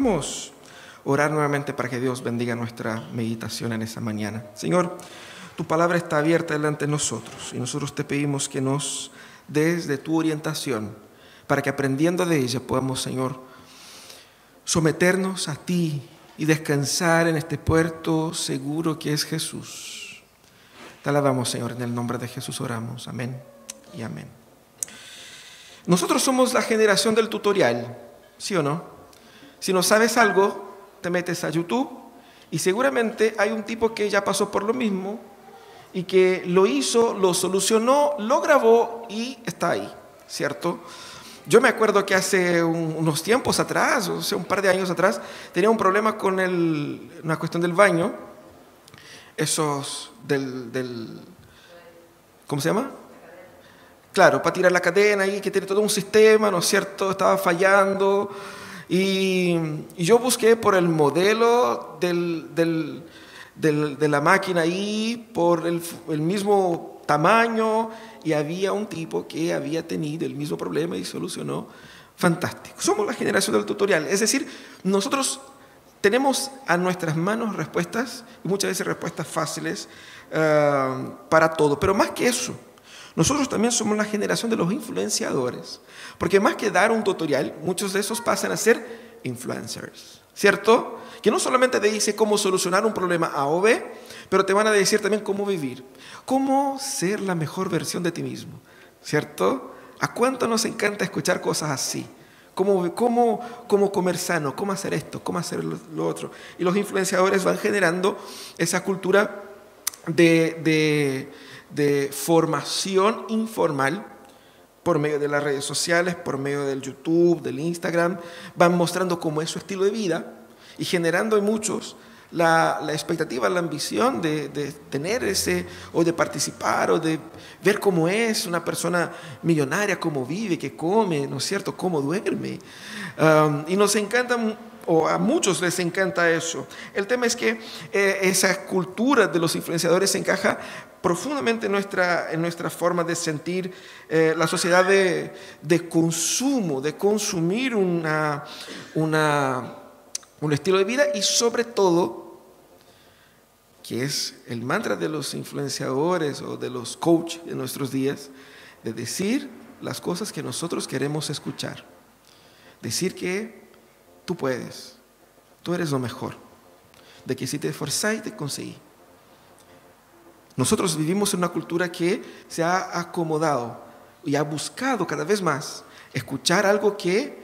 Vamos a orar nuevamente para que Dios bendiga nuestra meditación en esa mañana. Señor, tu palabra está abierta delante de nosotros y nosotros te pedimos que nos des de tu orientación para que aprendiendo de ella podamos, Señor, someternos a ti y descansar en este puerto seguro que es Jesús. Te alabamos, Señor, en el nombre de Jesús oramos. Amén y amén. Nosotros somos la generación del tutorial, ¿sí o no? Si no sabes algo, te metes a YouTube y seguramente hay un tipo que ya pasó por lo mismo y que lo hizo, lo solucionó, lo grabó y está ahí, ¿cierto? Yo me acuerdo que hace unos tiempos atrás, o sea, un par de años atrás, tenía un problema con el, una cuestión del baño, esos del, del ¿cómo se llama? Claro, para tirar la cadena y que tiene todo un sistema, ¿no es cierto? Estaba fallando. Y, yo busqué por el modelo del, del, de la máquina ahí, por el, mismo tamaño, y había un tipo que había tenido el mismo problema y solucionó. Fantástico. Somos la generación del tutorial. Es decir, nosotros tenemos a nuestras manos respuestas, y muchas veces respuestas fáciles uh, para todo. Pero más que eso, nosotros también somos la generación de los influenciadores. Porque más que dar un tutorial, muchos de esos pasan a ser influencers. ¿Cierto? Que no solamente te dice cómo solucionar un problema A o B, pero te van a decir también cómo vivir, cómo ser la mejor versión de ti mismo, ¿cierto? ¿A cuánto nos encanta escuchar cosas así? Cómo, cómo, cómo comer sano, cómo hacer esto, cómo hacer lo, lo otro. Y los influenciadores van generando esa cultura de, de, de formación informal por medio de las redes sociales, por medio del YouTube, del Instagram, van mostrando cómo es su estilo de vida y generando en muchos la, la, expectativa, la ambición de, de, tener ese, o de participar, o de ver cómo es una persona millonaria, cómo vive, qué come, ¿no es cierto?, cómo duerme. Um, y nos encanta, o a muchos les encanta eso. El tema es que eh, esa cultura de los influenciadores encaja profundamente en nuestra, en nuestra forma de sentir eh, la sociedad de, de, consumo, de consumir una... una un estilo de vida y sobre todo, que es el mantra de los influenciadores o de los coaches de nuestros días, de decir las cosas que nosotros queremos escuchar. Decir que tú puedes, tú eres lo mejor, de que si te esforzáis te conseguí. Nosotros vivimos en una cultura que se ha acomodado y ha buscado cada vez más escuchar algo que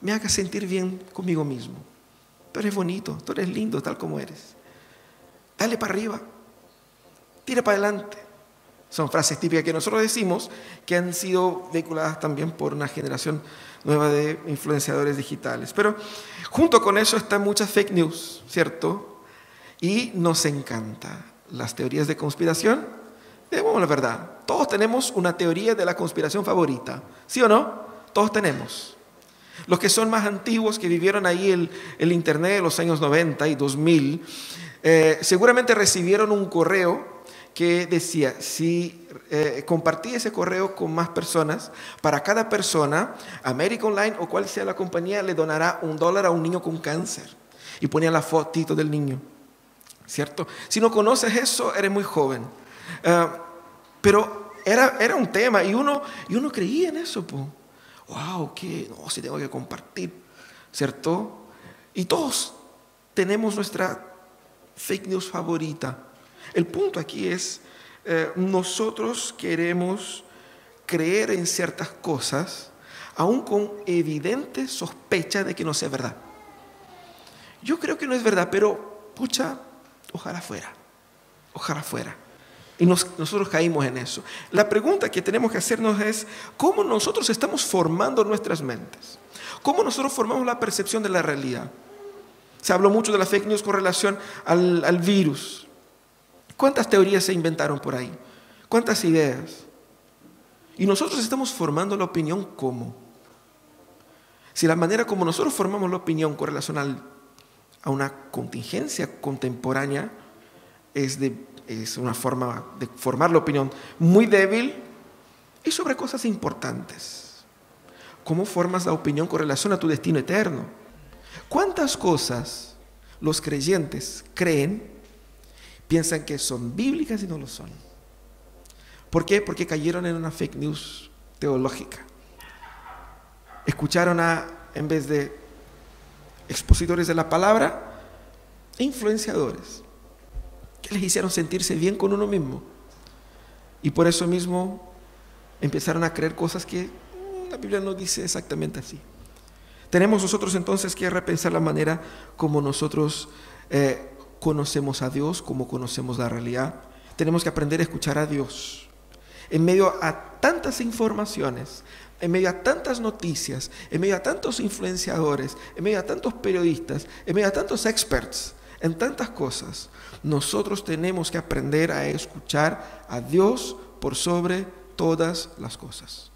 me haga sentir bien conmigo mismo Tú eres bonito, tú eres lindo tal como eres. Dale para arriba, tira para adelante. Son frases típicas que nosotros decimos que han sido vehiculadas también por una generación nueva de influenciadores digitales. Pero junto con eso están muchas fake news, ¿cierto? Y nos encanta las teorías de conspiración. Digamos la verdad, todos tenemos una teoría de la conspiración favorita, ¿sí o no? Todos tenemos. Los que son más antiguos, que vivieron ahí el, el Internet de los años 90 y 2000, eh, seguramente recibieron un correo que decía, si eh, compartí ese correo con más personas, para cada persona, American Online o cual sea la compañía le donará un dólar a un niño con cáncer. Y ponía la fotito del niño, ¿cierto? Si no conoces eso, eres muy joven. Uh, pero era, era un tema y uno, y uno creía en eso, pues wow, que no, si tengo que compartir, ¿cierto? Y todos tenemos nuestra fake news favorita. El punto aquí es, eh, nosotros queremos creer en ciertas cosas, aún con evidente sospecha de que no sea verdad. Yo creo que no es verdad, pero pucha, ojalá fuera, ojalá fuera. Y nos, nosotros caímos en eso. La pregunta que tenemos que hacernos es, ¿cómo nosotros estamos formando nuestras mentes? ¿Cómo nosotros formamos la percepción de la realidad? Se habló mucho de la fake news con relación al, al virus. ¿Cuántas teorías se inventaron por ahí? ¿Cuántas ideas? Y nosotros estamos formando la opinión cómo. Si la manera como nosotros formamos la opinión con relación al, a una contingencia contemporánea es de es una forma de formar la opinión muy débil y sobre cosas importantes. ¿Cómo formas la opinión con relación a tu destino eterno? ¿Cuántas cosas los creyentes creen, piensan que son bíblicas y no lo son? ¿Por qué? Porque cayeron en una fake news teológica. Escucharon a, en vez de expositores de la palabra, influenciadores que les hicieron sentirse bien con uno mismo. Y por eso mismo empezaron a creer cosas que mm, la Biblia no dice exactamente así. Tenemos nosotros entonces que repensar la manera como nosotros eh, conocemos a Dios, como conocemos la realidad. Tenemos que aprender a escuchar a Dios. En medio a tantas informaciones, en medio a tantas noticias, en medio a tantos influenciadores, en medio a tantos periodistas, en medio a tantos experts, en tantas cosas, nosotros tenemos que aprender a escuchar a Dios por sobre todas las cosas.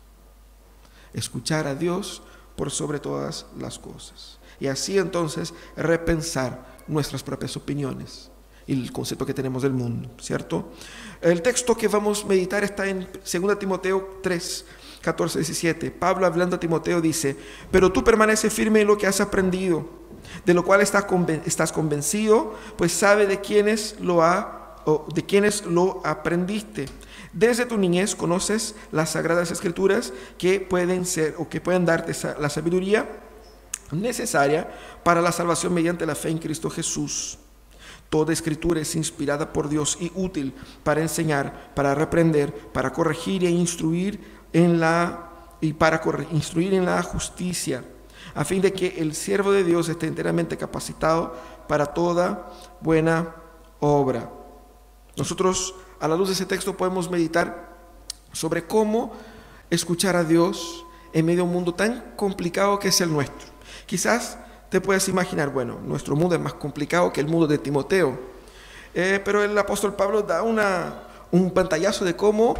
Escuchar a Dios por sobre todas las cosas. Y así entonces repensar nuestras propias opiniones y el concepto que tenemos del mundo, ¿cierto? El texto que vamos a meditar está en 2 Timoteo 3, 14, 17. Pablo hablando a Timoteo dice, pero tú permanece firme en lo que has aprendido, de lo cual estás, estás convencido, pues sabe de quiénes lo ha, o de quiénes lo aprendiste. Desde tu niñez conoces las sagradas escrituras que pueden ser o que pueden darte la sabiduría necesaria para la salvación mediante la fe en Cristo Jesús. Toda escritura es inspirada por Dios y útil para enseñar, para reprender, para corregir e instruir en la y para instruir en la justicia, a fin de que el siervo de Dios esté enteramente capacitado para toda buena obra. Nosotros a la luz de ese texto podemos meditar sobre cómo escuchar a Dios en medio de un mundo tan complicado que es el nuestro. Quizás te puedes imaginar, bueno, nuestro mundo es más complicado que el mundo de Timoteo, eh, pero el apóstol Pablo da una, un pantallazo de cómo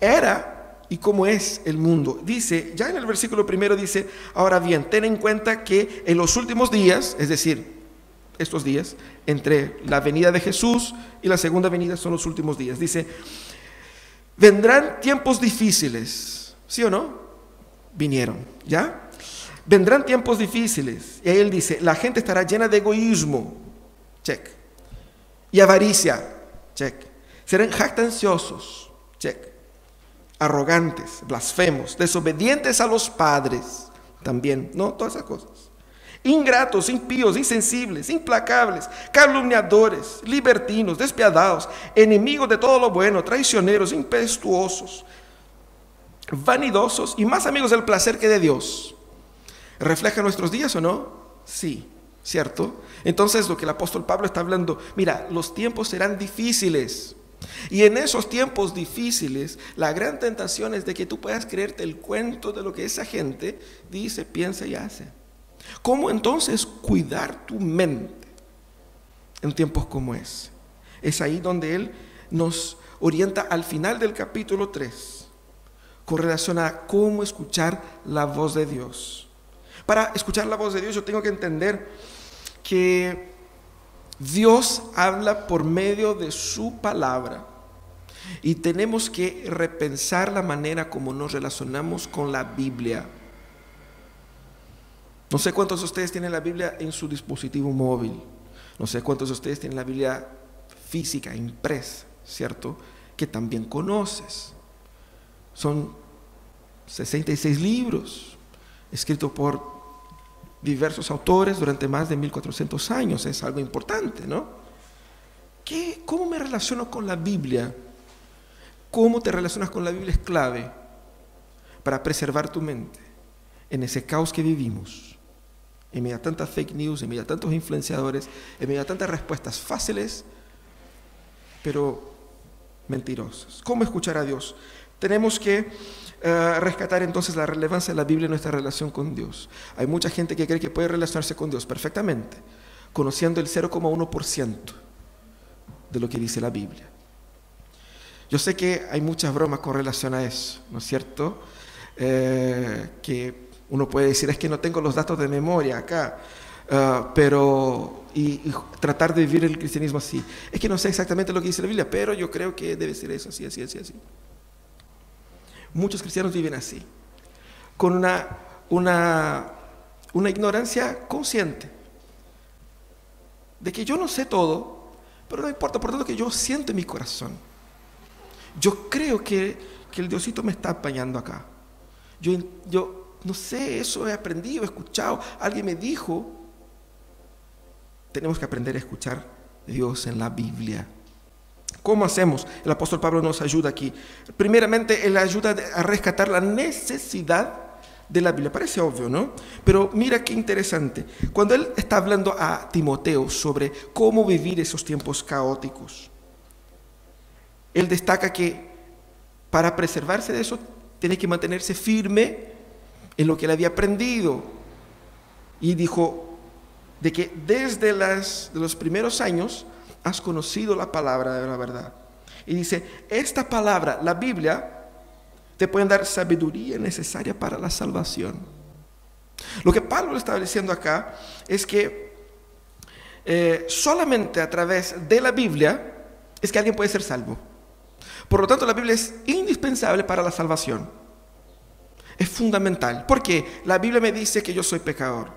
era y cómo es el mundo. Dice, ya en el versículo primero dice, ahora bien, ten en cuenta que en los últimos días, es decir, estos días, entre la venida de Jesús y la segunda venida son los últimos días. Dice, vendrán tiempos difíciles, ¿sí o no? Vinieron, ¿ya? Vendrán tiempos difíciles. Y ahí él dice, la gente estará llena de egoísmo, check. Y avaricia, check. Serán jactanciosos, check. Arrogantes, blasfemos, desobedientes a los padres, también, ¿no? Todas esas cosas ingratos, impíos, insensibles, implacables, calumniadores, libertinos, despiadados, enemigos de todo lo bueno, traicioneros, impetuosos, vanidosos y más amigos del placer que de Dios. ¿Refleja nuestros días o no? Sí, ¿cierto? Entonces lo que el apóstol Pablo está hablando, mira, los tiempos serán difíciles. Y en esos tiempos difíciles, la gran tentación es de que tú puedas creerte el cuento de lo que esa gente dice, piensa y hace. ¿Cómo entonces cuidar tu mente en tiempos como ese? Es ahí donde Él nos orienta al final del capítulo 3 con relación a cómo escuchar la voz de Dios. Para escuchar la voz de Dios yo tengo que entender que Dios habla por medio de su palabra y tenemos que repensar la manera como nos relacionamos con la Biblia. No sé cuántos de ustedes tienen la Biblia en su dispositivo móvil. No sé cuántos de ustedes tienen la Biblia física, impresa, ¿cierto? Que también conoces. Son 66 libros escritos por diversos autores durante más de 1400 años. Es algo importante, ¿no? ¿Qué, ¿Cómo me relaciono con la Biblia? ¿Cómo te relacionas con la Biblia es clave para preservar tu mente en ese caos que vivimos en medio a tantas fake news, en medio a tantos influenciadores, en medio a tantas respuestas fáciles, pero mentirosas. ¿Cómo escuchar a Dios? Tenemos que eh, rescatar entonces la relevancia de la Biblia en nuestra relación con Dios. Hay mucha gente que cree que puede relacionarse con Dios perfectamente, conociendo el 0,1% de lo que dice la Biblia. Yo sé que hay muchas bromas con relación a eso, ¿no es cierto? Eh, que uno puede decir, es que no tengo los datos de memoria acá, ah, pero, y, tratar de vivir el cristianismo así. Es que no sé exactamente lo que dice la Biblia, pero yo creo que debe ser eso, así, así, así, así. Muchos cristianos viven así, con una, una, una ignorancia consciente, de que yo no sé todo, pero no importa, por tanto que yo siento en mi corazón. Yo creo que, que el Diosito me está apañando acá. Yo, yo no sé, eso he aprendido, he escuchado, alguien me dijo. Tenemos que aprender a escuchar Dios en la Biblia. ¿Cómo hacemos? El apóstol Pablo nos ayuda aquí. Primeramente, él ayuda a rescatar la necesidad de la Biblia. Parece obvio, ¿no? Pero mira qué interesante. Cuando él está hablando a Timoteo sobre cómo vivir esos tiempos caóticos, él destaca que para preservarse de eso tiene que mantenerse firme en lo que él había aprendido. Y dijo de que desde las, de los primeros años has conocido la palabra de la verdad. Y dice, esta palabra, la Biblia, te pueden dar sabiduría necesaria para la salvación. Lo que Pablo está diciendo acá es que eh, solamente a través de la Biblia es que alguien puede ser salvo. Por lo tanto, la Biblia es indispensable para la salvación. Es fundamental. Porque la Biblia me dice que yo soy pecador.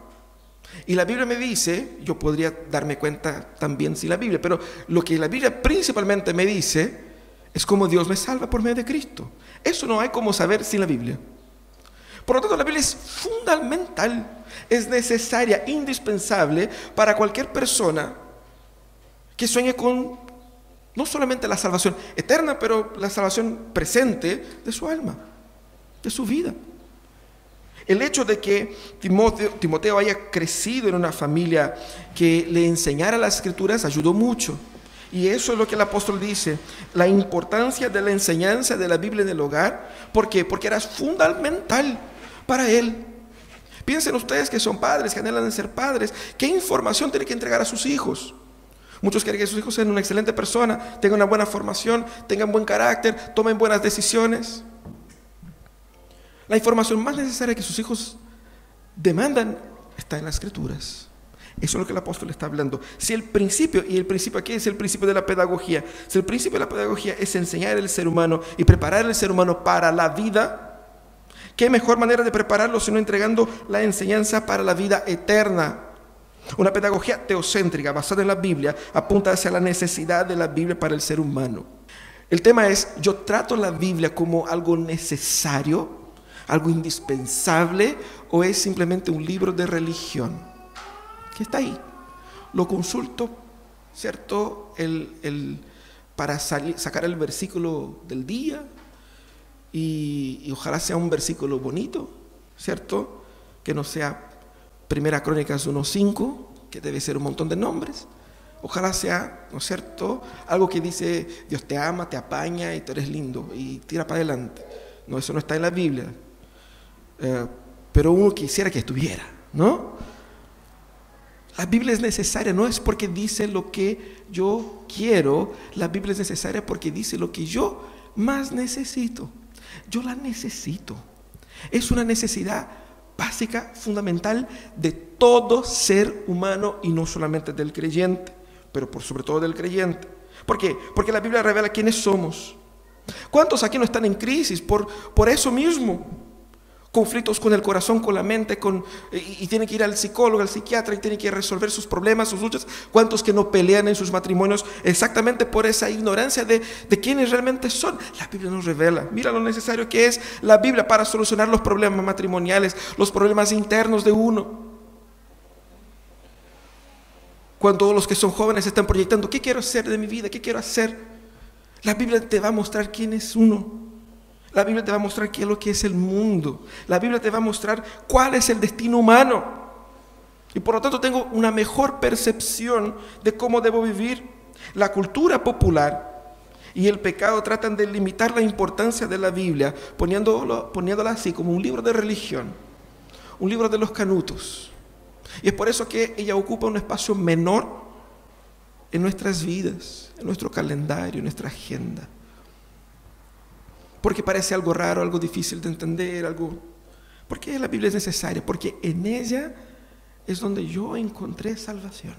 Y la Biblia me dice, yo podría darme cuenta también sin la Biblia, pero lo que la Biblia principalmente me dice es cómo Dios me salva por medio de Cristo. Eso no hay como saber sin la Biblia. Por lo tanto, la Biblia es fundamental, es necesaria, indispensable para cualquier persona que sueñe con no solamente la salvación eterna, pero la salvación presente de su alma, de su vida. El hecho de que Timoteo, haya crecido en una familia que le enseñara las escrituras ayudó mucho. Y eso es lo que el apóstol dice, la importancia de la enseñanza de la Biblia en el hogar. ¿Por qué? Porque era fundamental para él. Piensen ustedes que son padres, que anhelan ser padres, ¿qué información tiene que entregar a sus hijos? Muchos quieren que sus hijos sean una excelente persona, tengan una buena formación, tengan buen carácter, tomen buenas decisiones. La información más necesaria que sus hijos demandan está en las escrituras. Eso es lo que el apóstol está hablando. Si el principio, y el principio aquí es el principio de la pedagogía, si el principio de la pedagogía es enseñar al ser humano y preparar al ser humano para la vida, ¿qué mejor manera de prepararlo sino entregando la enseñanza para la vida eterna? Una pedagogía teocéntrica basada en la Biblia apunta hacia la necesidad de la Biblia para el ser humano. El tema es, yo trato la Biblia como algo necesario, algo indispensable, o es simplemente un libro de religión que está ahí. Lo consulto, ¿cierto? El, para sacar el versículo del día y, ojalá sea un versículo bonito, ¿cierto? Que no sea Primera Crónicas 1.5, que debe ser un montón de nombres. Ojalá sea, ¿no es cierto? Algo que dice, Dios te ama, te apaña y tú eres lindo y tira para adelante. No, eso no está en la Biblia. Eh, pero uno quisiera que estuviera, ¿no? La Biblia es necesaria, no es porque dice lo que yo quiero, la Biblia es necesaria porque dice lo que yo más necesito. Yo la necesito. Es una necesidad básica, fundamental de todo ser humano y no solamente del creyente, pero por sobre todo del creyente. ¿Por qué? Porque la Biblia revela quiénes somos. ¿Cuántos aquí no están en crisis por, por eso mismo? Conflictos con el corazón, con la mente, con, y, tienen que ir al psicólogo, al psiquiatra, y tienen que resolver sus problemas, sus luchas. ¿Cuántos que no pelean en sus matrimonios exactamente por esa ignorancia de, de quiénes realmente son? La Biblia nos revela. Mira lo necesario que es la Biblia para solucionar los problemas matrimoniales, los problemas internos de uno. Cuando los que son jóvenes están proyectando, ¿qué quiero hacer de mi vida? ¿Qué quiero hacer? La Biblia te va a mostrar quién es uno. La Biblia te va a mostrar qué es lo que es el mundo. La Biblia te va a mostrar cuál es el destino humano. Y por lo tanto tengo una mejor percepción de cómo debo vivir. La cultura popular y el pecado tratan de limitar la importancia de la Biblia poniéndola así como un libro de religión, un libro de los canutos. Y es por eso que ella ocupa un espacio menor en nuestras vidas, en nuestro calendario, en nuestra agenda porque parece algo raro, algo difícil de entender, algo... ¿Por qué la Biblia es necesaria? Porque en ella es donde yo encontré salvación.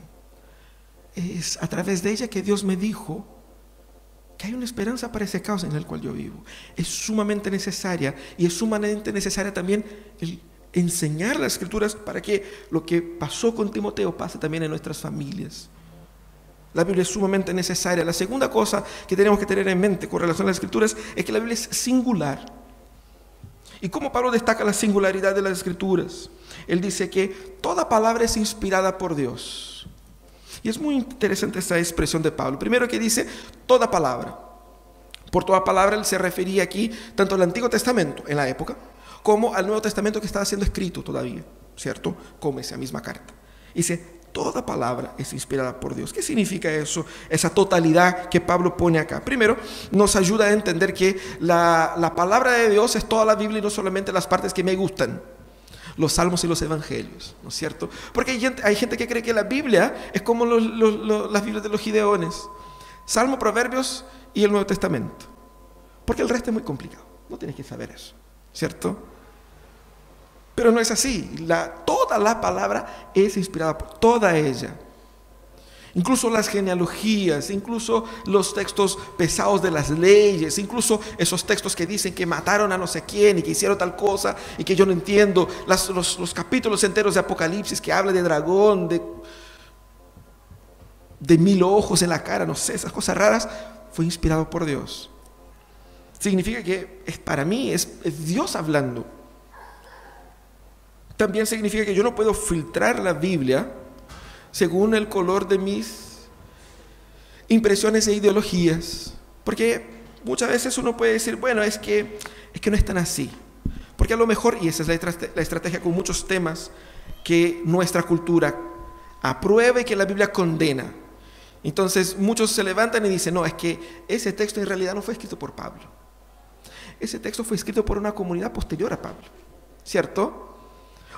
Es a través de ella que Dios me dijo que hay una esperanza para ese caos en el cual yo vivo. Es sumamente necesaria y es sumamente necesaria también enseñar las escrituras para que lo que pasó con Timoteo pase también en nuestras familias. La Biblia es sumamente necesaria. La segunda cosa que tenemos que tener en mente con relación a las escrituras es que la Biblia es singular. ¿Y cómo Pablo destaca la singularidad de las escrituras? Él dice que toda palabra es inspirada por Dios. Y es muy interesante esa expresión de Pablo. Primero que dice toda palabra. Por toda palabra él se refería aquí tanto al Antiguo Testamento en la época como al Nuevo Testamento que estaba siendo escrito todavía, ¿cierto? Como esa misma carta. Dice, toda palabra es inspirada por Dios. ¿Qué significa eso? Esa totalidad que Pablo pone acá. Primero, nos ayuda a entender que la, la palabra de Dios es toda la Biblia y no solamente las partes que me gustan los salmos y los evangelios, ¿no es cierto? Porque hay gente, hay gente que cree que la Biblia es como las Biblias de los Gideones, Salmo, Proverbios y el Nuevo Testamento. Porque el resto es muy complicado, no tienes que saber eso, ¿cierto? Pero no es así, toda la palabra es inspirada por toda ella. Incluso las genealogías, incluso los textos pesados de las leyes, incluso esos textos que dicen que mataron a no sé quién y que hicieron tal cosa y que yo no entiendo, los, los, capítulos enteros de Apocalipsis que habla de dragón, de, de mil ojos en la cara, no sé, esas cosas raras, fue inspirado por Dios. Significa que para mí es Dios hablando. También significa que yo no puedo filtrar la Biblia según el color de mis impresiones e ideologías. Porque muchas veces uno puede decir, bueno, es que, es que no es tan así. Porque a lo mejor, y esa es la estrategia con muchos temas, que nuestra cultura apruebe que la Biblia condena. Entonces muchos se levantan y dicen, no, es que ese texto en realidad no fue escrito por Pablo. Ese texto fue escrito por una comunidad posterior a Pablo, ¿cierto?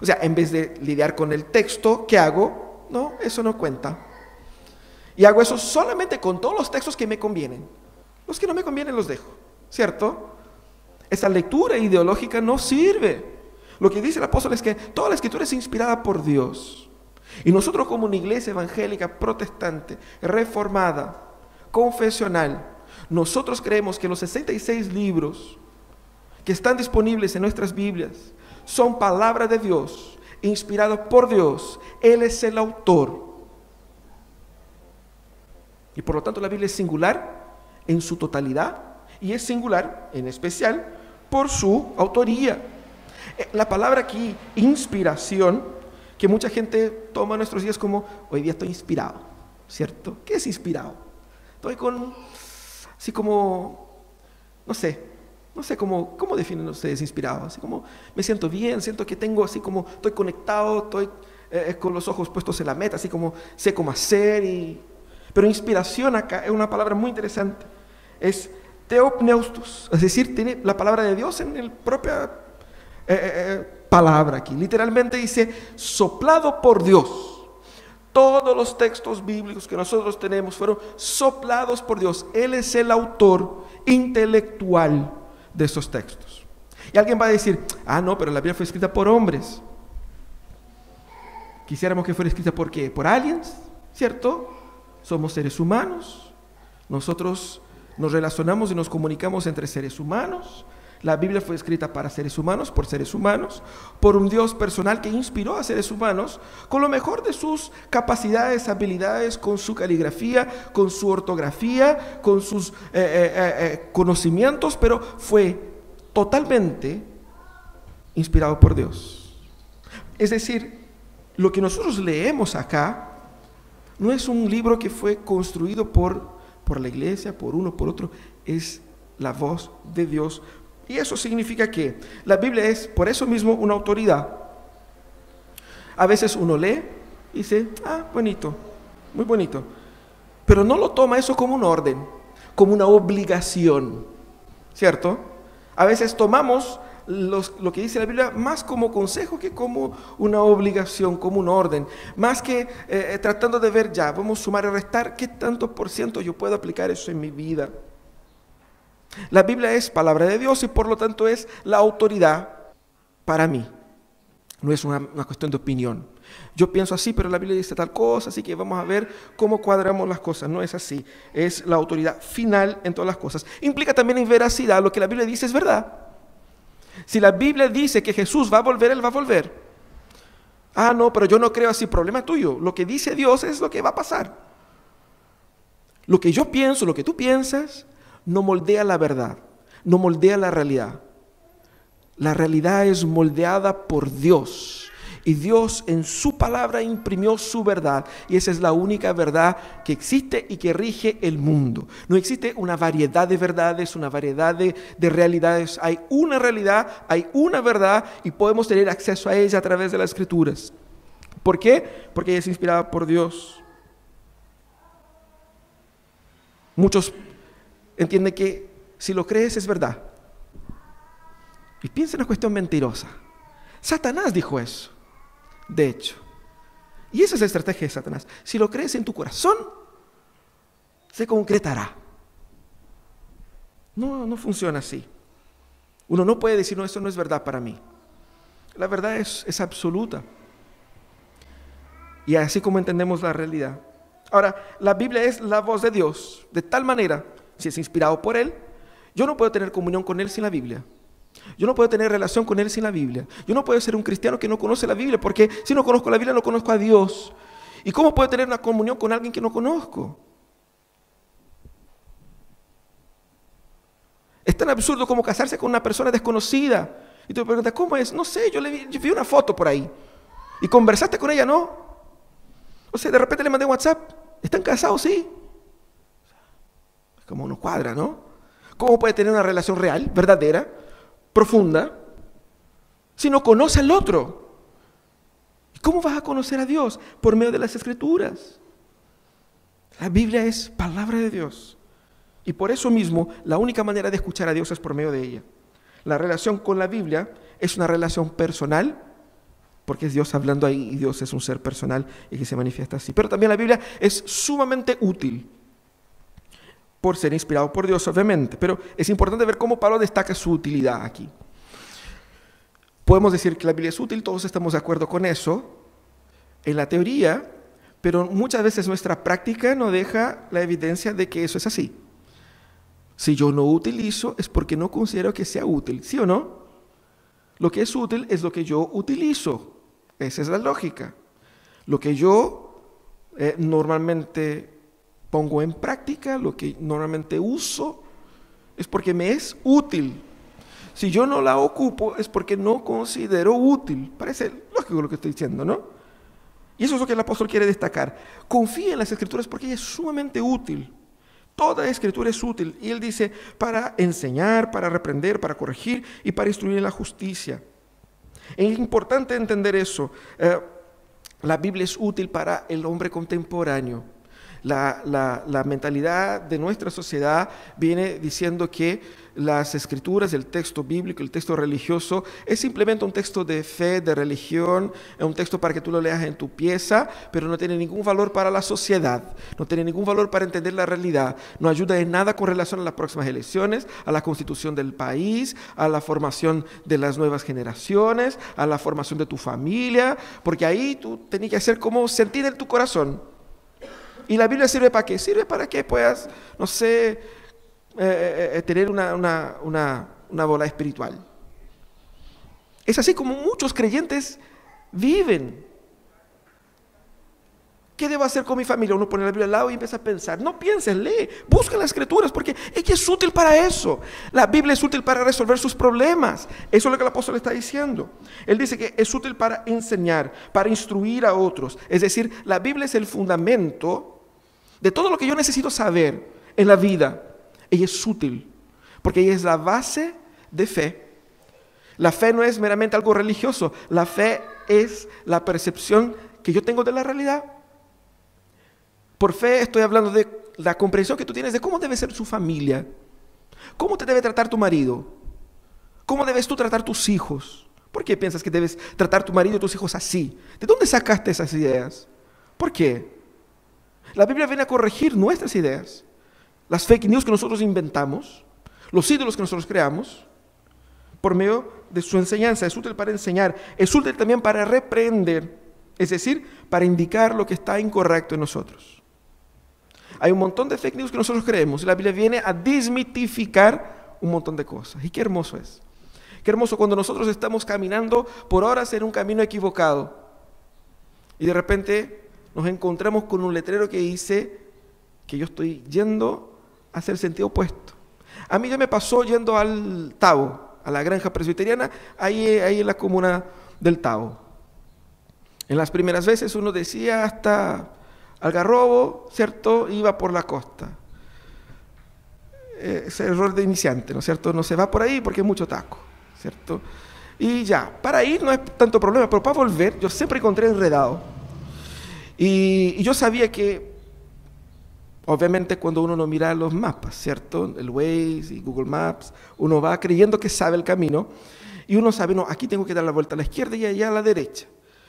O sea, en vez de lidiar con el texto, ¿qué hago? No, eso no cuenta. Y hago eso solamente con todos los textos que me convienen. Los que no me convienen los dejo, ¿cierto? Esa lectura ideológica no sirve. Lo que dice el apóstol es que toda la escritura es inspirada por Dios. Y nosotros como una iglesia evangélica protestante, reformada, confesional, nosotros creemos que los 66 libros que están disponibles en nuestras Biblias son palabra de Dios inspirado por Dios. Él es el autor. Y por lo tanto la Biblia es singular en su totalidad y es singular en especial por su autoría. Eh, la palabra aquí, inspiración, que mucha gente toma nuestros días como, hoy día estoy inspirado, ¿cierto? ¿Qué es inspirado? Estoy con, así como, no sé, no sé cómo, cómo definen ustedes inspirados. Así como me siento bien, siento que tengo así como estoy conectado, estoy eh, eh, con los ojos puestos en la meta, así como sé cómo hacer. Y... Pero inspiración acá es una palabra muy interesante. Es teopneustos, es decir, tiene la palabra de Dios en la propia eh, palabra aquí. Literalmente dice soplado por Dios. Todos los textos bíblicos que nosotros tenemos fueron soplados por Dios. Él es el autor intelectual de esos textos. Y alguien va a decir, ah, no, pero la Biblia fue escrita por hombres. Quisiéramos que fuera escrita por qué? Por aliens, ¿cierto? Somos seres humanos. Nosotros nos relacionamos y nos comunicamos entre seres humanos. La Biblia fue escrita para seres humanos, por seres humanos, por un Dios personal que inspiró a seres humanos con lo mejor de sus capacidades, habilidades, con su caligrafía, con su ortografía, con sus eh, eh, eh, conocimientos, pero fue totalmente inspirado por Dios. Es decir, lo que nosotros leemos acá no es un libro que fue construido por, por la iglesia, por uno, por otro, es la voz de Dios y eso significa que la Biblia es por eso mismo una autoridad. A veces uno lee y dice, ah, bonito, muy bonito. Pero no lo toma eso como un orden, como una obligación, ¿cierto? A veces tomamos lo que dice la Biblia más como consejo que como una obligación, como un orden. Más que eh, eh, tratando de ver ya, vamos a sumar y restar, ¿qué tanto por ciento yo puedo aplicar eso en mi vida? La Biblia es palabra de Dios y por lo tanto es la autoridad para mí. No es una, cuestión de opinión. Yo pienso así, pero la Biblia dice tal cosa, así que vamos a ver cómo cuadramos las cosas. No es así. Es la autoridad final en todas las cosas. Implica también en veracidad. Lo que la Biblia dice es verdad. Si la Biblia dice que Jesús va a volver, Él va a volver. Ah, no, pero yo no creo así. Problema tuyo. Lo que dice Dios es lo que va a pasar. Lo que yo pienso, lo que tú piensas, no moldea la verdad, no moldea la realidad. La realidad es moldeada por Dios. Y Dios en su palabra imprimió su verdad. Y esa es la única verdad que existe y que rige el mundo. No existe una variedad de verdades, una variedad de, realidades. Hay una realidad, hay una verdad y podemos tener acceso a ella a través de las escrituras. ¿Por qué? Porque ella es inspirada por Dios. Muchos entienden que si lo crees es verdad. Y piensa en una cuestión mentirosa. Satanás dijo eso de hecho. Y esa es la estrategia de Satanás. Si lo crees en tu corazón, se concretará. No, no funciona así. Uno no puede decir, no, eso no es verdad para mí. La verdad es, es absoluta. Y así como entendemos la realidad. Ahora, la Biblia es la voz de Dios, de tal manera, si es inspirado por Él, yo no puedo tener comunión con Él sin la Biblia. Yo no puedo tener relación con Él sin la Biblia. Yo no puedo ser un cristiano que no conoce la Biblia, porque si no conozco la Biblia no conozco a Dios. ¿Y cómo puedo tener una comunión con alguien que no conozco? Es tan absurdo como casarse con una persona desconocida. Y tú me preguntas, ¿cómo es? No sé, yo, le vi, vi una foto por ahí. ¿Y conversaste con ella? No. O sea, de repente le mandé WhatsApp. ¿Están casados? Sí. Como uno cuadra, ¿no? ¿Cómo puede tener una relación real, verdadera? profunda si no conoce al otro. ¿Cómo vas a conocer a Dios? Por medio de las escrituras. La Biblia es palabra de Dios. Y por eso mismo, la única manera de escuchar a Dios es por medio de ella. La relación con la Biblia es una relación personal, porque es Dios hablando ahí y Dios es un ser personal y que se manifiesta así. Pero también la Biblia es sumamente útil por ser inspirado por Dios, obviamente. Pero es importante ver cómo Pablo destaca su utilidad aquí. Podemos decir que la Biblia es útil, todos estamos de acuerdo con eso, en la teoría, pero muchas veces nuestra práctica no deja la evidencia de que eso es así. Si yo no utilizo es porque no considero que sea útil, ¿sí o no? Lo que es útil es lo que yo utilizo. Esa es la lógica. Lo que yo eh, normalmente pongo en práctica, lo que normalmente uso, es porque me es útil. Si yo no la ocupo es porque no considero útil. Parece lógico lo que estoy diciendo, ¿no? Y eso es lo que el apóstol quiere destacar. Confía en las escrituras porque ella es sumamente útil. Toda escritura es útil. Y él dice, para enseñar, para reprender, para corregir y para instruir en la justicia. Es importante entender eso. Eh, la Biblia es útil para el hombre contemporáneo la, mentalidad de nuestra sociedad viene diciendo que las escrituras, el texto bíblico, el texto religioso, es simplemente un texto de fe, de religión, es un texto para que tú lo leas en tu pieza, pero no tiene ningún valor para la sociedad, no tiene ningún valor para entender la realidad, no ayuda en nada con relación a las próximas elecciones, a la constitución del país, a la formación de las nuevas generaciones, a la formación de tu familia, porque ahí tú tenías que hacer como sentir en tu corazón ¿Y la Biblia sirve para qué? Sirve para que puedas, no sé, eh, eh, eh, tener una, una bola espiritual. Es así como muchos creyentes viven. ¿Qué debo hacer con mi familia? Uno pone la Biblia al lado y empieza a pensar. No pienses, lee, busca las escrituras, porque ella es útil para eso. La Biblia es útil para resolver sus problemas. Eso es lo que el apóstol está diciendo. Él dice que es útil para enseñar, para instruir a otros. Es decir, la Biblia es el fundamento de todo lo que yo necesito saber en la vida, ella es útil, porque ella es la base de fe. La fe no es meramente algo religioso, la fe es la percepción que yo tengo de la realidad. Por fe estoy hablando de la comprensión que tú tienes de cómo debe ser su familia, cómo te debe tratar tu marido, cómo debes tú tratar tus hijos. ¿Por qué piensas que debes tratar tu marido y tus hijos así? ¿De dónde sacaste esas ideas? ¿Por qué? La Biblia viene a corregir nuestras ideas, las fake news que nosotros inventamos, los ídolos que nosotros creamos, por medio de su enseñanza. Es útil para enseñar, es útil también para reprender, es decir, para indicar lo que está incorrecto en nosotros. Hay un montón de fake news que nosotros creemos y la Biblia viene a desmitificar un montón de cosas. Y qué hermoso es. Qué hermoso cuando nosotros estamos caminando por horas en un camino equivocado y de repente nos encontramos con un letrero que dice, que yo estoy yendo hacia el sentido opuesto. A mí ya me pasó yendo al Tavo, a la granja presbiteriana, ahí, en la comuna del Tavo. En las primeras veces uno decía hasta Algarrobo, ¿cierto? Iba por la costa. Eh, ese error de iniciante, ¿no es cierto? No se va por ahí porque hay mucho taco, ¿cierto? Y ya, para ir no es tanto problema, pero para volver yo siempre encontré enredado. Y, yo sabía que, obviamente cuando uno no mira los mapas, ¿cierto? El Waze y Google Maps, uno va creyendo que sabe el camino y uno sabe, no, aquí tengo que dar la vuelta a la izquierda y allá a la derecha.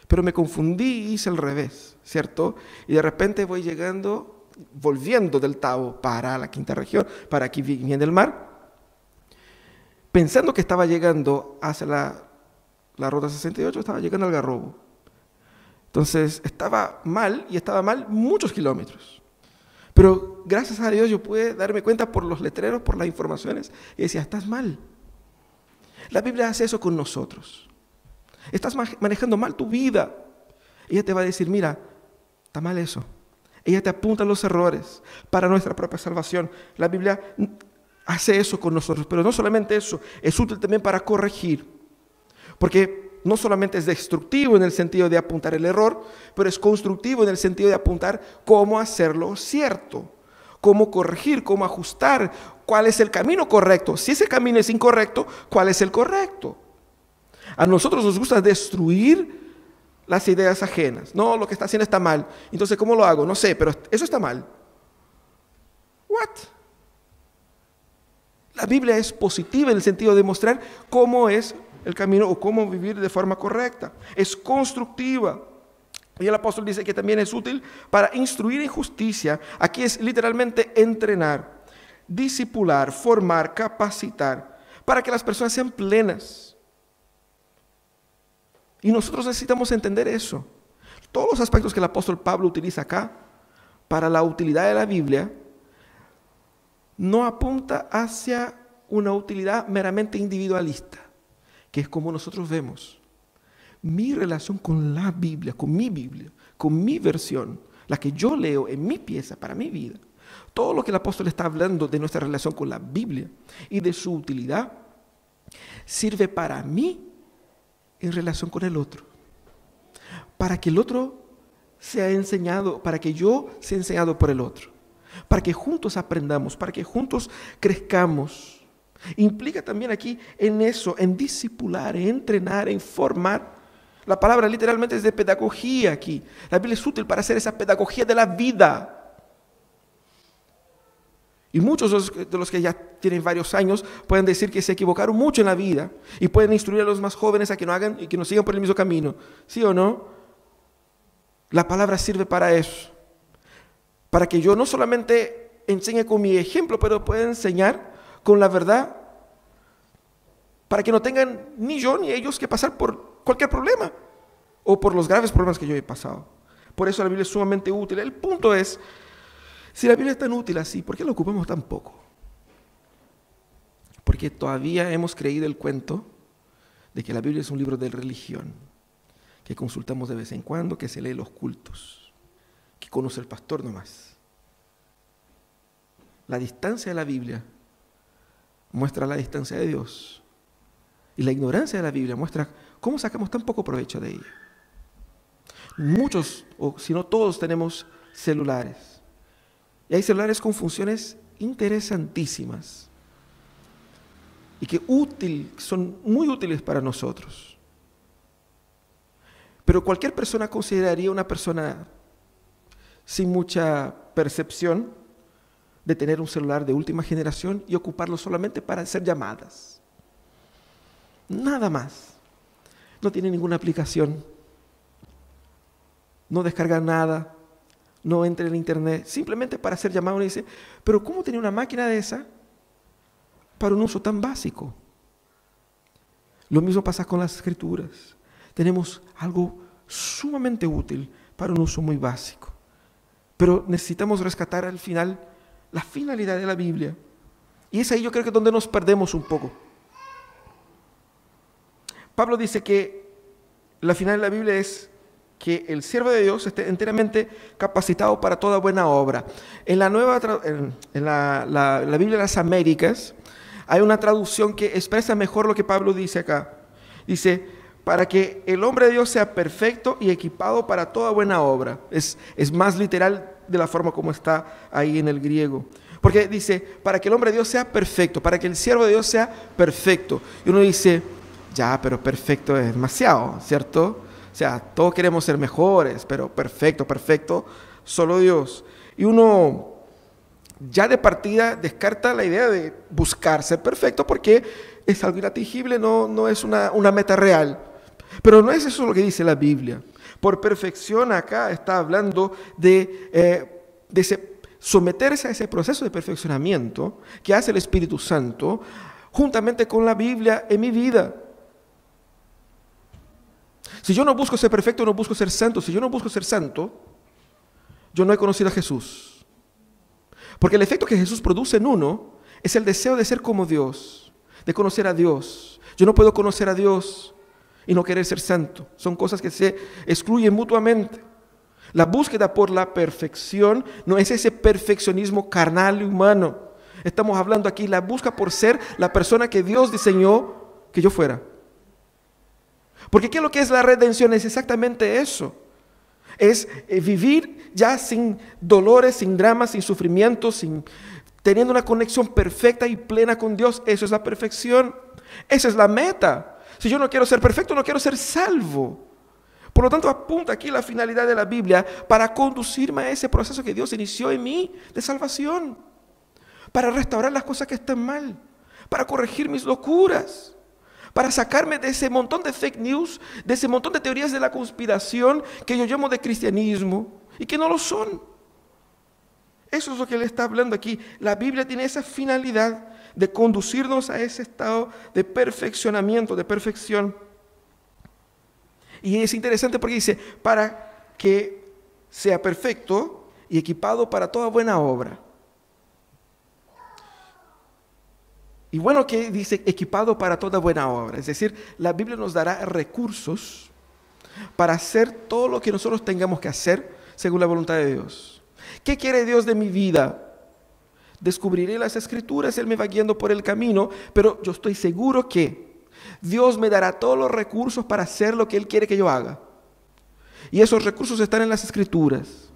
Pero me confundí y hice el revés, ¿cierto? Y de repente voy llegando, volviendo del Tavo para la quinta región, para aquí Viña del Mar, pensando que estaba llegando hacia la, la ruta 68, estaba llegando al Garrobo. Entonces estaba mal y estaba mal muchos kilómetros. Pero gracias a Dios yo pude darme cuenta por los letreros, por las informaciones, y decía, estás mal. La Biblia hace eso con nosotros. Estás manejando mal tu vida. Ella te va a decir, mira, está mal eso. Ella te apunta los errores para nuestra propia salvación. La Biblia hace eso con nosotros, pero no solamente eso, es útil también para corregir. Porque no solamente es destructivo en el sentido de apuntar el error, pero es constructivo en el sentido de apuntar cómo hacerlo cierto, cómo corregir, cómo ajustar, cuál es el camino correcto. Si ese camino es incorrecto, ¿cuál es el correcto? A nosotros nos gusta destruir las ideas ajenas. No, lo que está haciendo está mal. Entonces, ¿cómo lo hago? No sé, pero eso está mal. What? La Biblia es positiva en el sentido de mostrar cómo es el camino o cómo vivir de forma correcta. Es constructiva. Y el apóstol dice que también es útil para instruir en justicia. Aquí es literalmente entrenar, disipular, formar, capacitar, para que las personas sean plenas y nosotros necesitamos entender eso. Todos los aspectos que el apóstol Pablo utiliza acá para la utilidad de la Biblia no apunta hacia una utilidad meramente individualista, que es como nosotros vemos. Mi relación con la Biblia, con mi Biblia, con mi versión, la que yo leo en mi pieza para mi vida, todo lo que el apóstol está hablando de nuestra relación con la Biblia y de su utilidad, sirve para mí en relación con el otro. Para que el otro sea enseñado, para que yo sea enseñado por el otro. Para que juntos aprendamos, para que juntos crezcamos. Implica también aquí en eso, en discipular, en entrenar, en formar. La palabra literalmente es de pedagogía aquí. La Biblia es útil para hacer esa pedagogía de la vida. Y muchos de los que ya tienen varios años pueden decir que se equivocaron mucho en la vida y pueden instruir a los más jóvenes a que no hagan y que no sigan por el mismo camino. ¿Sí o no? La palabra sirve para eso. Para que yo no solamente enseñe con mi ejemplo, pero pueda enseñar con la verdad. Para que no tengan ni yo ni ellos que pasar por cualquier problema o por los graves problemas que yo he pasado. Por eso la Biblia es sumamente útil. El punto es si la Biblia es tan útil así, ¿por qué la ocupamos tan poco? Porque todavía hemos creído el cuento de que la Biblia es un libro de religión, que consultamos de vez en cuando, que se lee los cultos, que conoce el pastor nomás. La distancia de la Biblia muestra la distancia de Dios. Y la ignorancia de la Biblia muestra cómo sacamos tan poco provecho de ella. Muchos, o si no todos, tenemos celulares. Y hay celulares con funciones interesantísimas y que útil, son muy útiles para nosotros. Pero cualquier persona consideraría una persona sin mucha percepción de tener un celular de última generación y ocuparlo solamente para hacer llamadas. Nada más. No tiene ninguna aplicación. No descarga nada no entre en internet, simplemente para hacer llamado. Uno dice, pero ¿cómo tenía una máquina de esa para un uso tan básico? Lo mismo pasa con las escrituras. Tenemos algo sumamente útil para un uso muy básico. Pero necesitamos rescatar al final la finalidad de la Biblia. Y es ahí yo creo que donde nos perdemos un poco. Pablo dice que la final de la Biblia es que el siervo de Dios esté enteramente capacitado para toda buena obra. En la nueva en, la, la, Biblia de las Américas hay una traducción que expresa mejor lo que Pablo dice acá. Dice, para que el hombre de Dios sea perfecto y equipado para toda buena obra. Es, es más literal de la forma como está ahí en el griego. Porque dice, para que el hombre de Dios sea perfecto, para que el siervo de Dios sea perfecto. Y uno dice, ya, pero perfecto es demasiado, ¿cierto? O sea, todos queremos ser mejores, pero perfecto, perfecto, solo Dios. Y uno ya de partida descarta la idea de buscar ser perfecto porque es algo inatingible, no, no es una, meta real. Pero no es eso lo que dice la Biblia. Por perfección acá está hablando de, eh, someterse a ese proceso de perfeccionamiento que hace el Espíritu Santo juntamente con la Biblia en mi vida. Si yo no busco ser perfecto, no busco ser santo. Si yo no busco ser santo, yo no he conocido a Jesús. Porque el efecto que Jesús produce en uno es el deseo de ser como Dios, de conocer a Dios. Yo no puedo conocer a Dios y no querer ser santo. Son cosas que se excluyen mutuamente. La búsqueda por la perfección no es ese perfeccionismo carnal y humano. Estamos hablando aquí, la busca por ser la persona que Dios diseñó que yo fuera. Porque ¿qué es lo que es la redención? Es exactamente eso. Es eh, vivir ya sin dolores, sin dramas, sin sufrimientos, sin, teniendo una conexión perfecta y plena con Dios. Eso es la perfección. Esa es la meta. Si yo no quiero ser perfecto, no quiero ser salvo. Por lo tanto, apunta aquí la finalidad de la Biblia para conducirme a ese proceso que Dios inició en mí de salvación. Para restaurar las cosas que están mal. Para corregir mis locuras para sacarme de ese montón de fake news, de ese montón de teorías de la conspiración que yo llamo de cristianismo y que no lo son. Eso es lo que le está hablando aquí. La Biblia tiene esa finalidad de conducirnos a ese estado de perfeccionamiento, de perfección. Y es interesante porque dice, para que sea perfecto y equipado para toda buena obra. Y bueno que dice equipado para toda buena obra. Es decir, la Biblia nos dará recursos para hacer todo lo que nosotros tengamos que hacer según la voluntad de Dios. ¿Qué quiere Dios de mi vida? Descubriré las escrituras, Él me va guiando por el camino, pero yo estoy seguro que Dios me dará todos los recursos para hacer lo que Él quiere que yo haga. Y esos recursos están en las escrituras.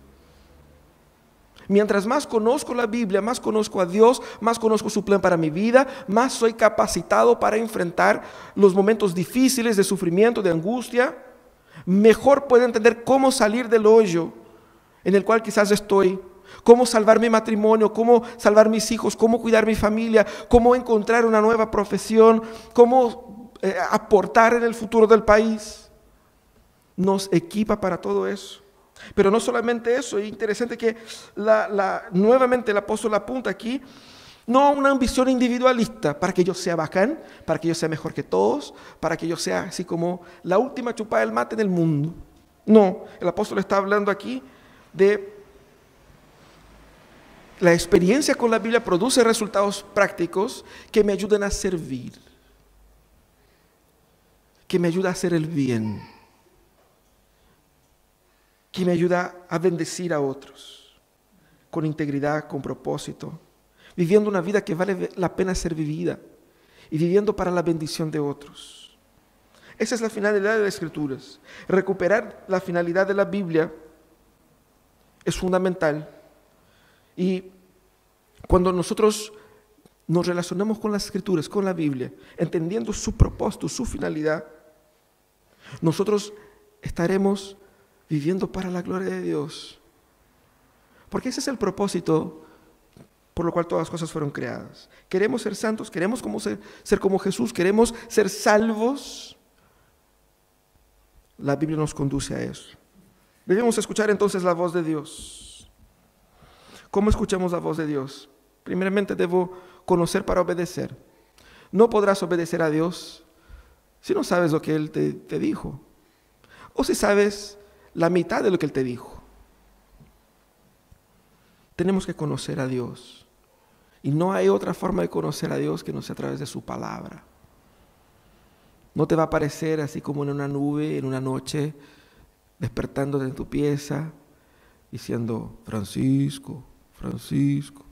Mientras más conozco la Biblia, más conozco a Dios, más conozco su plan para mi vida, más soy capacitado para enfrentar los momentos difíciles de sufrimiento, de angustia. Mejor puedo entender cómo salir del hoyo en el cual quizás estoy, cómo salvar mi matrimonio, cómo salvar mis hijos, cómo cuidar mi familia, cómo encontrar una nueva profesión, cómo eh, aportar en el futuro del país. Nos equipa para todo eso. Pero no solamente eso, es interesante que nuevamente el apóstol apunta aquí, no a una ambición individualista, para que yo sea bacán, para que yo sea mejor que todos, para que yo sea así como la última chupada del mate del mundo. No, el apóstol está hablando aquí de la experiencia con la Biblia produce resultados prácticos que me ayuden a servir, que me ayuda a hacer el bien que me ayuda a bendecir a otros con integridad, con propósito, viviendo una vida que vale la pena ser vivida y viviendo para la bendición de otros. Esa es la finalidad de las escrituras. Recuperar la finalidad de la Biblia es fundamental. Y cuando nosotros nos relacionamos con las escrituras, con la Biblia, entendiendo su propósito, su finalidad, nosotros estaremos viviendo para la gloria de Dios. Porque ese es el propósito por lo cual todas las cosas fueron creadas. Queremos ser santos, queremos como ser, ser como Jesús, queremos ser salvos. La Biblia nos conduce a eso. Debemos escuchar entonces la voz de Dios. ¿Cómo escuchamos la voz de Dios? Primeramente debo conocer para obedecer. No podrás obedecer a Dios si no sabes lo que Él te, te dijo. O si sabes la mitad de lo que Él te dijo. Tenemos que conocer a Dios. Y no hay otra forma de conocer a Dios que no sea a través de su palabra. No te va a aparecer así como en una nube, en una noche, despertando en tu pieza, diciendo, Francisco, Francisco,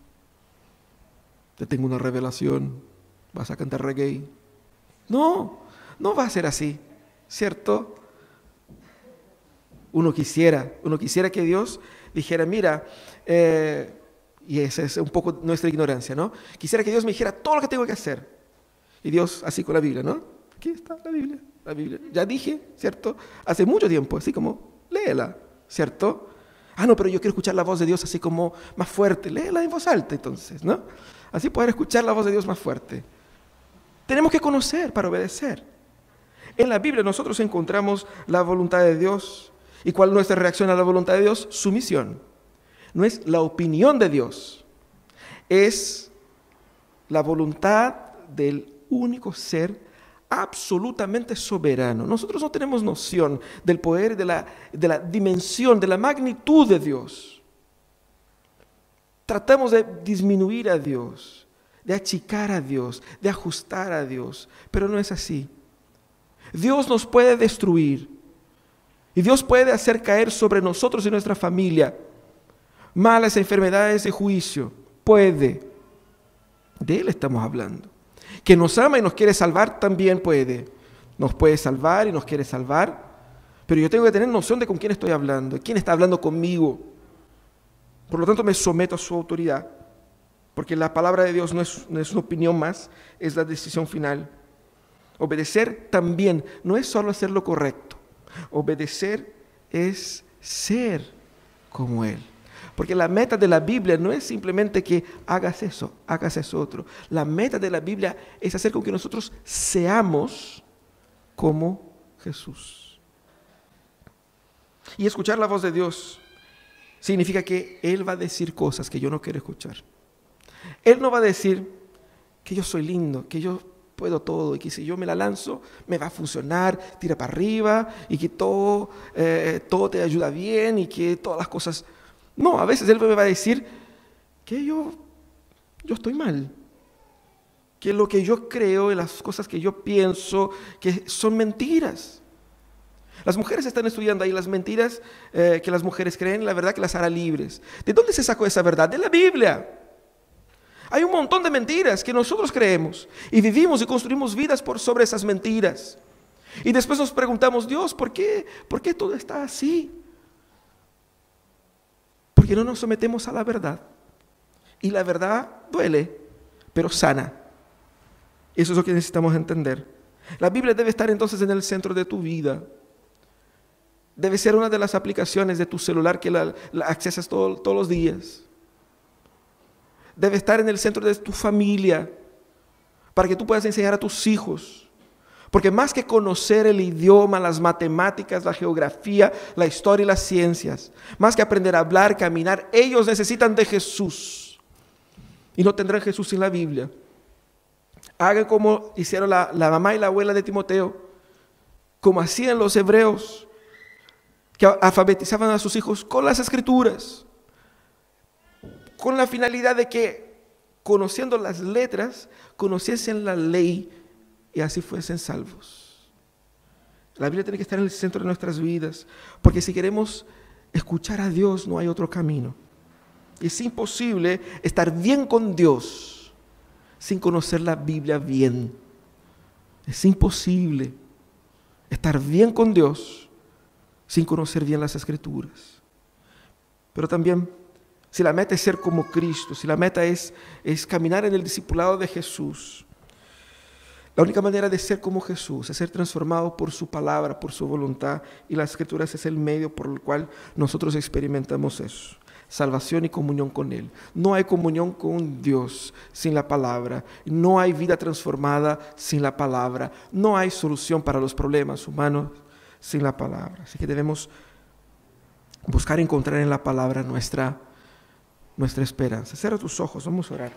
te tengo una revelación, vas a cantar reggae. No, no va a ser así, ¿cierto? Uno quisiera, uno quisiera que Dios dijera, mira, eh, y esa es un poco nuestra ignorancia, ¿no? Quisiera que Dios me dijera todo lo que tengo que hacer. Y Dios así con la Biblia, ¿no? Aquí está la Biblia, la Biblia. Ya dije, ¿cierto? Hace mucho tiempo, así como, léela, ¿cierto? Ah, no, pero yo quiero escuchar la voz de Dios así como más fuerte. Léela en voz alta entonces, ¿no? Así poder escuchar la voz de Dios más fuerte. Tenemos que conocer para obedecer. En la Biblia nosotros encontramos la voluntad de Dios. ¿Y cuál es nuestra reacción a la voluntad de Dios? Sumisión. No es la opinión de Dios, es la voluntad del único ser absolutamente soberano. Nosotros no tenemos noción del poder, de la, de la dimensión, de la magnitud de Dios. Tratamos de disminuir a Dios, de achicar a Dios, de ajustar a Dios, pero no es así. Dios nos puede destruir y Dios puede hacer caer sobre nosotros y nuestra familia malas enfermedades de juicio. Puede. De Él estamos hablando que nos ama y nos quiere salvar, también puede. Nos puede salvar y nos quiere salvar, pero yo tengo que tener noción de con quién estoy hablando, quién está hablando conmigo. Por lo tanto, me someto a su autoridad, porque la palabra de Dios no es, no es una opinión más, es la decisión final. Obedecer también no es solo hacer lo correcto, obedecer es ser como Él. Porque la meta de la Biblia no es simplemente que hagas eso, hagas eso otro. La meta de la Biblia es hacer con que nosotros seamos como Jesús. Y escuchar la voz de Dios significa que Él va a decir cosas que yo no quiero escuchar. Él no va a decir que yo soy lindo, que yo puedo todo y que si yo me la lanzo me va a funcionar, tira para arriba y que todo, eh, todo te ayuda bien y que todas las cosas no, a veces Él me va a decir que yo, yo estoy mal, que lo que yo creo y las cosas que yo pienso, que son mentiras. Las mujeres están estudiando ahí las mentiras eh, que las mujeres creen, la verdad que las hará libres. ¿De dónde se sacó esa verdad? De la Biblia. Hay un montón de mentiras que nosotros creemos y vivimos y construimos vidas por sobre esas mentiras. Y después nos preguntamos, Dios, ¿por qué? ¿Por qué todo está así? Porque no nos sometemos a la verdad. Y la verdad duele, pero sana. Eso es lo que necesitamos entender. La Biblia debe estar entonces en el centro de tu vida. Debe ser una de las aplicaciones de tu celular que la, accesas todos los días. Debe estar en el centro de tu familia para que tú puedas enseñar a tus hijos porque más que conocer el idioma, las matemáticas, la geografía, la historia y las ciencias, más que aprender a hablar, caminar, ellos necesitan de Jesús. Y no tendrán Jesús sin la Biblia. Hagan como hicieron la, mamá y la abuela de Timoteo, como hacían los hebreos, que alfabetizaban a sus hijos con las escrituras, con la finalidad de que, conociendo las letras, conociesen la ley y así fuesen salvos. La Biblia tiene que estar en el centro de nuestras vidas, porque si queremos escuchar a Dios no hay otro camino. Es imposible estar bien con Dios sin conocer la Biblia bien. Es imposible estar bien con Dios sin conocer bien las escrituras. Pero también, si la meta es ser como Cristo, si la meta es, es caminar en el discipulado de Jesús, la única manera de ser como Jesús es ser transformado por su palabra, por su voluntad, y las escrituras es el medio por el cual nosotros experimentamos eso. Salvación y comunión con Él. No hay comunión con Dios sin la palabra. No hay vida transformada sin la palabra. No hay solución para los problemas humanos sin la palabra. Así que debemos buscar encontrar en la palabra nuestra, nuestra esperanza. Cierra tus ojos, vamos a orar.